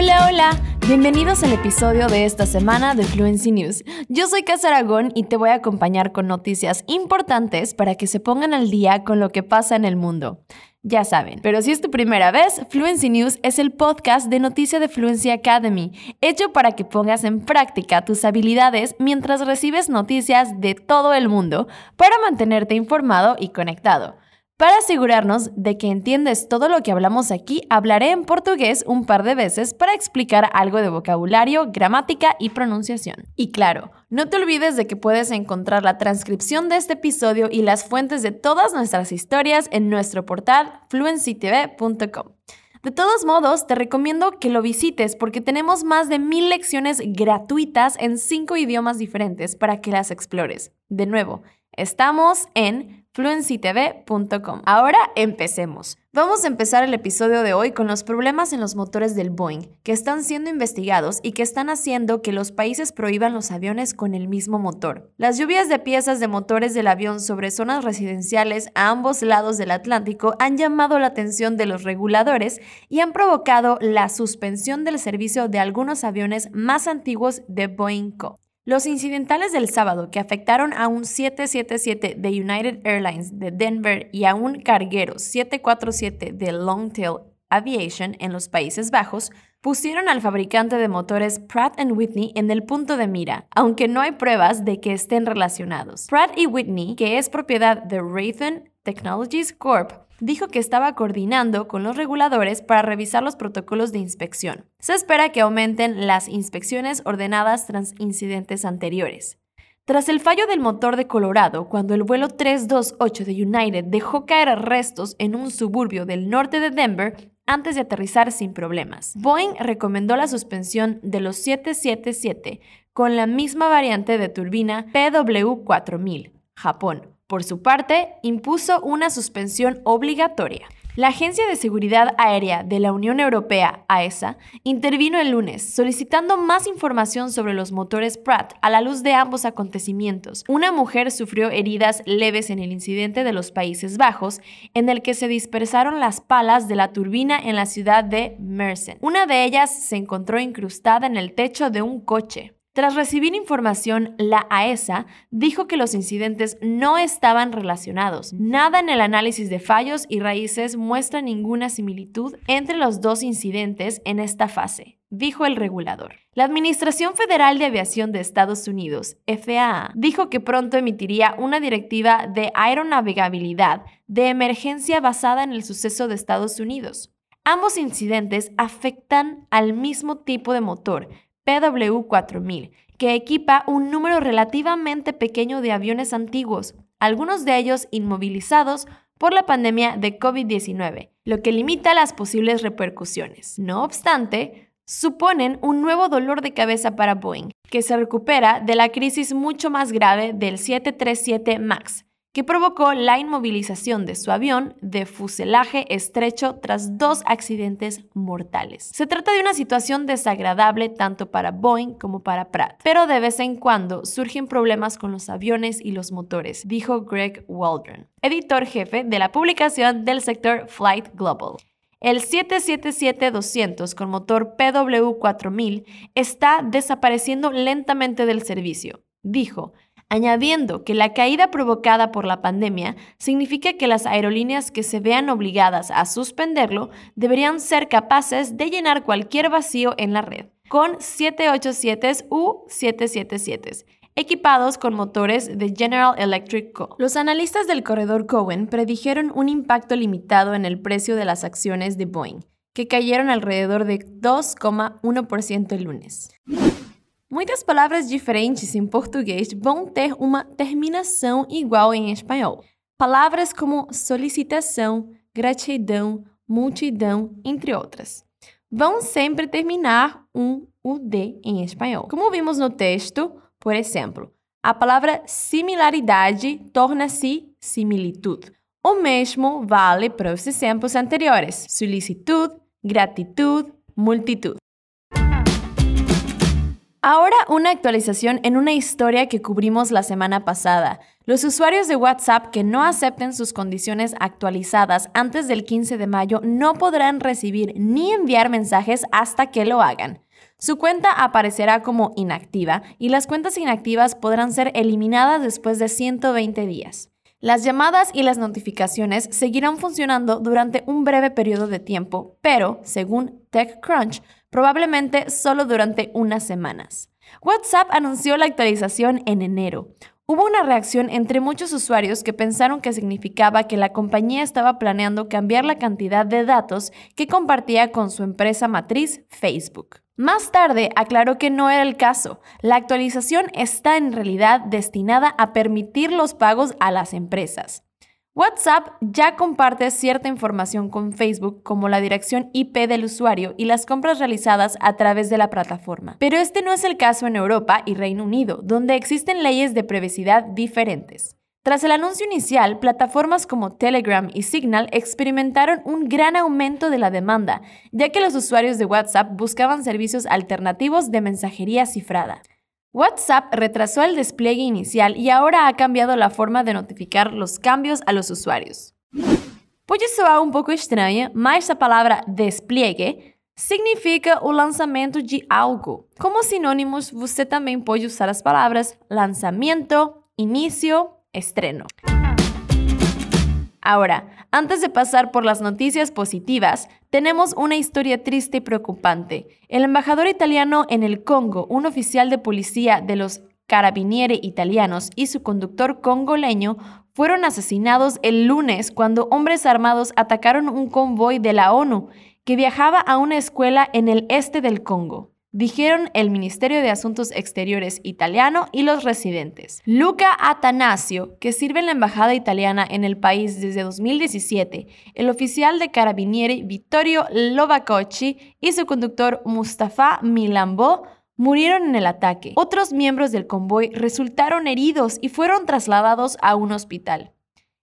Hola, hola. Bienvenidos al episodio de esta semana de Fluency News. Yo soy Casa Aragón y te voy a acompañar con noticias importantes para que se pongan al día con lo que pasa en el mundo. Ya saben, pero si es tu primera vez, Fluency News es el podcast de noticia de Fluency Academy, hecho para que pongas en práctica tus habilidades mientras recibes noticias de todo el mundo para mantenerte informado y conectado. Para asegurarnos de que entiendes todo lo que hablamos aquí, hablaré en portugués un par de veces para explicar algo de vocabulario, gramática y pronunciación. Y claro, no te olvides de que puedes encontrar la transcripción de este episodio y las fuentes de todas nuestras historias en nuestro portal fluencytv.com. De todos modos, te recomiendo que lo visites porque tenemos más de mil lecciones gratuitas en cinco idiomas diferentes para que las explores. De nuevo, estamos en fluencytv.com. Ahora empecemos. Vamos a empezar el episodio de hoy con los problemas en los motores del Boeing, que están siendo investigados y que están haciendo que los países prohíban los aviones con el mismo motor. Las lluvias de piezas de motores del avión sobre zonas residenciales a ambos lados del Atlántico han llamado la atención de los reguladores y han provocado la suspensión del servicio de algunos aviones más antiguos de Boeing Co. Los incidentales del sábado que afectaron a un 777 de United Airlines de Denver y a un carguero 747 de Longtail Aviation en los Países Bajos pusieron al fabricante de motores Pratt Whitney en el punto de mira, aunque no hay pruebas de que estén relacionados. Pratt y Whitney, que es propiedad de Raytheon Technologies Corp., dijo que estaba coordinando con los reguladores para revisar los protocolos de inspección. Se espera que aumenten las inspecciones ordenadas tras incidentes anteriores. Tras el fallo del motor de Colorado, cuando el vuelo 328 de United dejó caer restos en un suburbio del norte de Denver antes de aterrizar sin problemas, Boeing recomendó la suspensión de los 777 con la misma variante de turbina PW4000, Japón, por su parte, impuso una suspensión obligatoria. La Agencia de Seguridad Aérea de la Unión Europea, AESA, e intervino el lunes solicitando más información sobre los motores Pratt a la luz de ambos acontecimientos. Una mujer sufrió heridas leves en el incidente de los Países Bajos, en el que se dispersaron las palas de la turbina en la ciudad de Mersen. Una de ellas se encontró incrustada en el techo de un coche. Tras recibir información, la AESA e dijo que los incidentes no estaban relacionados. Nada en el análisis de fallos y raíces muestra ninguna similitud entre los dos incidentes en esta fase, dijo el regulador. La Administración Federal de Aviación de Estados Unidos, FAA, dijo que pronto emitiría una directiva de aeronavegabilidad de emergencia basada en el suceso de Estados Unidos. Ambos incidentes afectan al mismo tipo de motor, PW4000, que equipa un número relativamente pequeño de aviones antiguos, algunos de ellos inmovilizados por la pandemia de COVID-19, lo que limita las posibles repercusiones. No obstante, suponen un nuevo dolor de cabeza para Boeing, que se recupera de la crisis mucho más grave del 737 MAX, que provocó la inmovilización de su avión de fuselaje estrecho tras dos accidentes mortales. Se trata de una situación desagradable tanto para Boeing como para Pratt, pero de vez en cuando surgen problemas con los aviones y los motores, dijo Greg Waldron, editor jefe de la publicación del sector Flight Global. El 777-200 con motor PW4000 está desapareciendo lentamente del servicio, dijo, añadiendo que la caída provocada por la pandemia significa que las aerolíneas que se vean obligadas a suspenderlo deberían ser capaces de llenar cualquier vacío en la red con 787 u 777 equipados con motores de General Electric Co. Los analistas del corredor Cohen predijeron un impacto limitado en el precio de las acciones de Boeing, que cayeron alrededor de 2,1% el lunes. Muitas palavras diferentes em português vão ter uma terminação igual em espanhol. Palavras como solicitação, gratidão, multidão, entre outras, vão sempre terminar um UD em espanhol. Como vimos no texto, por exemplo, a palavra similaridade torna-se similitud. O mesmo vale para os exemplos anteriores: solicitud, gratitud, multitud. Ahora una actualización en una historia que cubrimos la semana pasada. Los usuarios de WhatsApp que no acepten sus condiciones actualizadas antes del 15 de mayo no podrán recibir ni enviar mensajes hasta que lo hagan. Su cuenta aparecerá como inactiva y las cuentas inactivas podrán ser eliminadas después de 120 días. Las llamadas y las notificaciones seguirán funcionando durante un breve periodo de tiempo, pero, según TechCrunch, probablemente solo durante unas semanas. WhatsApp anunció la actualización en enero. Hubo una reacción entre muchos usuarios que pensaron que significaba que la compañía estaba planeando cambiar la cantidad de datos que compartía con su empresa matriz Facebook. Más tarde aclaró que no era el caso. La actualización está en realidad destinada a permitir los pagos a las empresas. WhatsApp ya comparte cierta información con Facebook como la dirección IP del usuario y las compras realizadas a través de la plataforma. Pero este no es el caso en Europa y Reino Unido, donde existen leyes de privacidad diferentes. Tras el anuncio inicial, plataformas como Telegram y Signal experimentaron un gran aumento de la demanda, ya que los usuarios de WhatsApp buscaban servicios alternativos de mensajería cifrada. WhatsApp retrasó el despliegue inicial y ahora ha cambiado la forma de notificar los cambios a los usuarios. Pode soar um pouco estranha, mas a palavra despliegue significa o lançamento de algo. Como sinônimos, você também pode usar as palavras lançamento, início, estreno. Ahora, antes de pasar por las noticias positivas, tenemos una historia triste y preocupante. El embajador italiano en el Congo, un oficial de policía de los carabinieri italianos y su conductor congoleño fueron asesinados el lunes cuando hombres armados atacaron un convoy de la ONU que viajaba a una escuela en el este del Congo dijeron el Ministerio de Asuntos Exteriores italiano y los residentes. Luca Atanasio, que sirve en la embajada italiana en el país desde 2017, el oficial de carabinieri Vittorio Lovacocci y su conductor Mustafa Milambo murieron en el ataque. Otros miembros del convoy resultaron heridos y fueron trasladados a un hospital.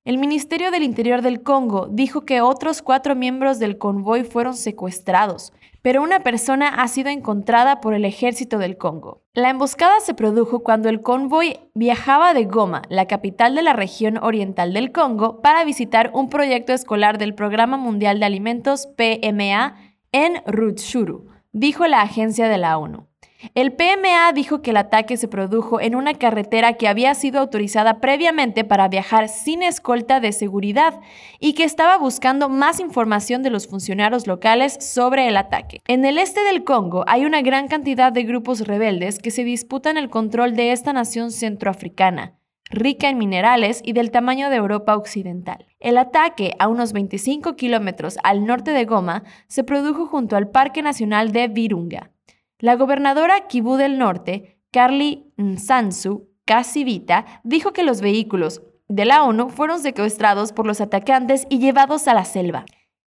El Ministerio del Interior del Congo dijo que otros cuatro miembros del convoy fueron secuestrados, pero una persona ha sido encontrada por el ejército del Congo. La emboscada se produjo cuando el convoy viajaba de Goma, la capital de la región oriental del Congo, para visitar un proyecto escolar del Programa Mundial de Alimentos PMA en Rutshuru, dijo la agencia de la ONU. El PMA dijo que el ataque se produjo en una carretera que había sido autorizada previamente para viajar sin escolta de seguridad y que estaba buscando más información de los funcionarios locales sobre el ataque. En el este del Congo hay una gran cantidad de grupos rebeldes que se disputan el control de esta nación centroafricana rica en minerales y del tamaño de Europa Occidental. El ataque a unos 25 kilómetros al norte de Goma se produjo junto al Parque Nacional de Virunga. La gobernadora Kivu del Norte, Carly Nsansu Kasivita, dijo que los vehículos de la ONU fueron secuestrados por los atacantes y llevados a la selva.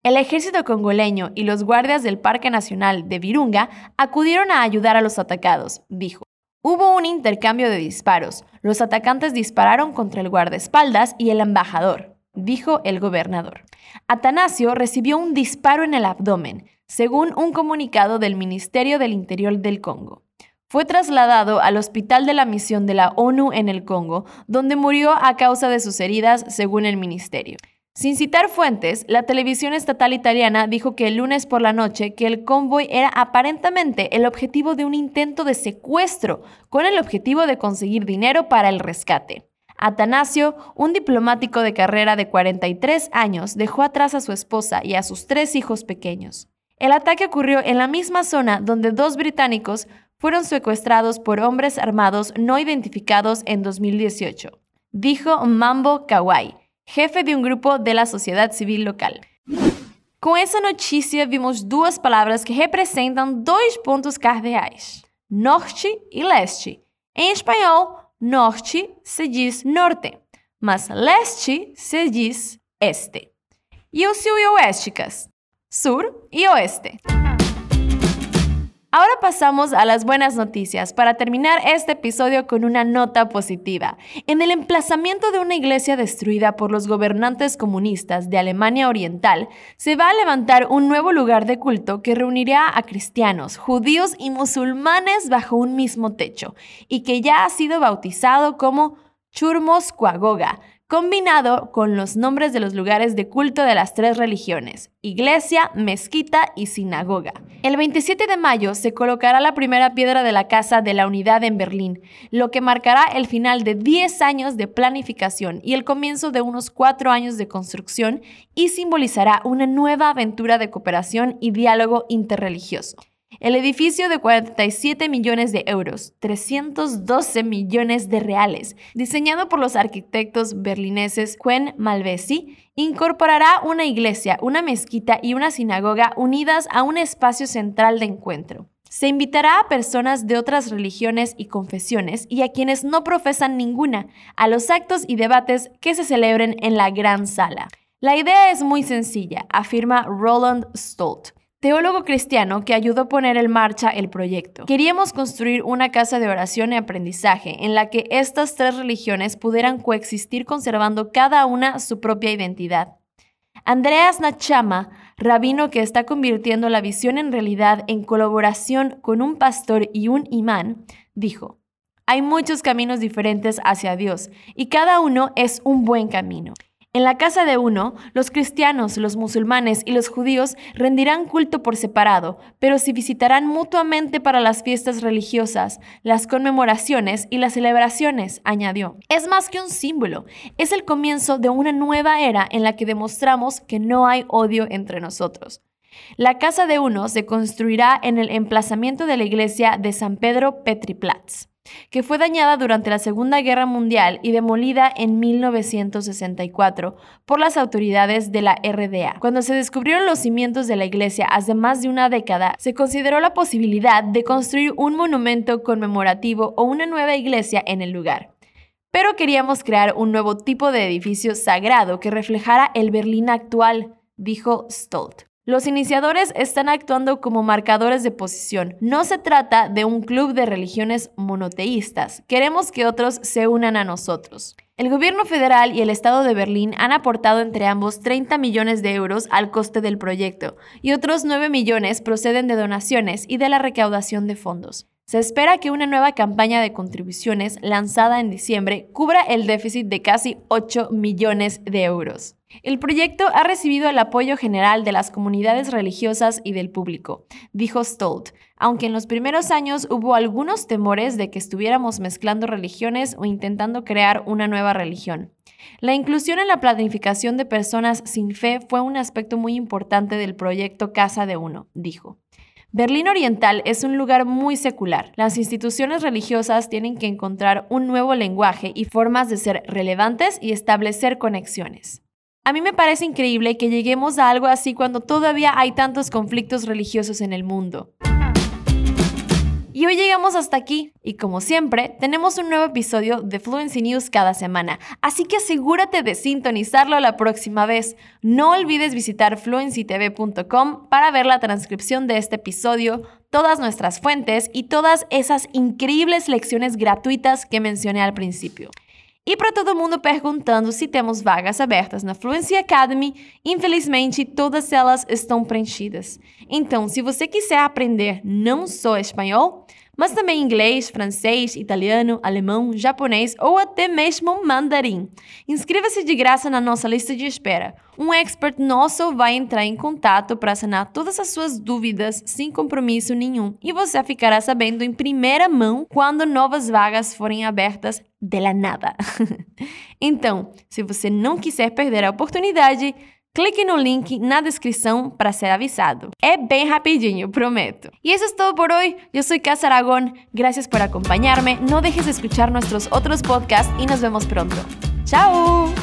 El ejército congoleño y los guardias del Parque Nacional de Virunga acudieron a ayudar a los atacados, dijo. Hubo un intercambio de disparos. Los atacantes dispararon contra el guardaespaldas y el embajador, dijo el gobernador. Atanasio recibió un disparo en el abdomen según un comunicado del Ministerio del Interior del Congo. Fue trasladado al Hospital de la Misión de la ONU en el Congo, donde murió a causa de sus heridas, según el ministerio. Sin citar fuentes, la televisión estatal italiana dijo que el lunes por la noche que el convoy era aparentemente el objetivo de un intento de secuestro, con el objetivo de conseguir dinero para el rescate. Atanasio, un diplomático de carrera de 43 años, dejó atrás a su esposa y a sus tres hijos pequeños. El ataque ocurrió en la misma zona donde dos británicos fueron secuestrados por hombres armados no identificados en 2018, dijo Mambo Kawai, jefe de un grupo de la sociedad civil local. Com essa notícia, vimos duas palavras que representam dois pontos cardeais: norte e leste. Em espanhol, norte se diz norte, mas leste se diz este. E o sul e oeste, Cas? Sur y oeste. Ahora pasamos a las buenas noticias para terminar este episodio con una nota positiva. En el emplazamiento de una iglesia destruida por los gobernantes comunistas de Alemania Oriental, se va a levantar un nuevo lugar de culto que reunirá a cristianos, judíos y musulmanes bajo un mismo techo, y que ya ha sido bautizado como Churmos Cuagoga, combinado con los nombres de los lugares de culto de las tres religiones, iglesia, mezquita y sinagoga. El 27 de mayo se colocará la primera piedra de la Casa de la Unidad en Berlín, lo que marcará el final de 10 años de planificación y el comienzo de unos 4 años de construcción y simbolizará una nueva aventura de cooperación y diálogo interreligioso. El edificio de 47 millones de euros, 312 millones de reales, diseñado por los arquitectos berlineses Quen Malvesi, incorporará una iglesia, una mezquita y una sinagoga unidas a un espacio central de encuentro. Se invitará a personas de otras religiones y confesiones y a quienes no profesan ninguna a los actos y debates que se celebren en la gran sala. La idea es muy sencilla, afirma Roland Stolt teólogo cristiano que ayudó a poner en marcha el proyecto. Queríamos construir una casa de oración y aprendizaje en la que estas tres religiones pudieran coexistir conservando cada una su propia identidad. Andreas Nachama, rabino que está convirtiendo la visión en realidad en colaboración con un pastor y un imán, dijo, hay muchos caminos diferentes hacia Dios y cada uno es un buen camino. En la casa de uno, los cristianos, los musulmanes y los judíos rendirán culto por separado, pero se visitarán mutuamente para las fiestas religiosas, las conmemoraciones y las celebraciones, añadió. Es más que un símbolo, es el comienzo de una nueva era en la que demostramos que no hay odio entre nosotros. La casa de uno se construirá en el emplazamiento de la iglesia de San Pedro Petriplatz que fue dañada durante la Segunda Guerra Mundial y demolida en 1964 por las autoridades de la RDA. Cuando se descubrieron los cimientos de la iglesia hace más de una década, se consideró la posibilidad de construir un monumento conmemorativo o una nueva iglesia en el lugar. Pero queríamos crear un nuevo tipo de edificio sagrado que reflejara el Berlín actual, dijo Stolt. Los iniciadores están actuando como marcadores de posición. No se trata de un club de religiones monoteístas. Queremos que otros se unan a nosotros. El gobierno federal y el Estado de Berlín han aportado entre ambos 30 millones de euros al coste del proyecto y otros 9 millones proceden de donaciones y de la recaudación de fondos. Se espera que una nueva campaña de contribuciones lanzada en diciembre cubra el déficit de casi 8 millones de euros. El proyecto ha recibido el apoyo general de las comunidades religiosas y del público, dijo Stolt, aunque en los primeros años hubo algunos temores de que estuviéramos mezclando religiones o intentando crear una nueva religión. La inclusión en la planificación de personas sin fe fue un aspecto muy importante del proyecto Casa de Uno, dijo. Berlín Oriental es un lugar muy secular. Las instituciones religiosas tienen que encontrar un nuevo lenguaje y formas de ser relevantes y establecer conexiones. A mí me parece increíble que lleguemos a algo así cuando todavía hay tantos conflictos religiosos en el mundo. Y hoy llegamos hasta aquí y como siempre tenemos un nuevo episodio de Fluency News cada semana, así que asegúrate de sintonizarlo la próxima vez. No olvides visitar fluencytv.com para ver la transcripción de este episodio, todas nuestras fuentes y todas esas increíbles lecciones gratuitas que mencioné al principio. E para todo mundo perguntando se temos vagas abertas na Fluency Academy, infelizmente todas elas estão preenchidas. Então, se você quiser aprender não só espanhol, mas também inglês, francês, italiano, alemão, japonês ou até mesmo mandarim. Inscreva-se de graça na nossa lista de espera. Um expert nosso vai entrar em contato para sanar todas as suas dúvidas sem compromisso nenhum e você ficará sabendo em primeira mão quando novas vagas forem abertas de la nada. então, se você não quiser perder a oportunidade, Clique no link na descrição para ser avisado. É bem rapidinho, prometo. Y eso es todo por hoy. Yo soy Casa Aragón. Gracias por acompañarme. No dejes de escuchar nuestros otros podcasts y nos vemos pronto. ¡Chao!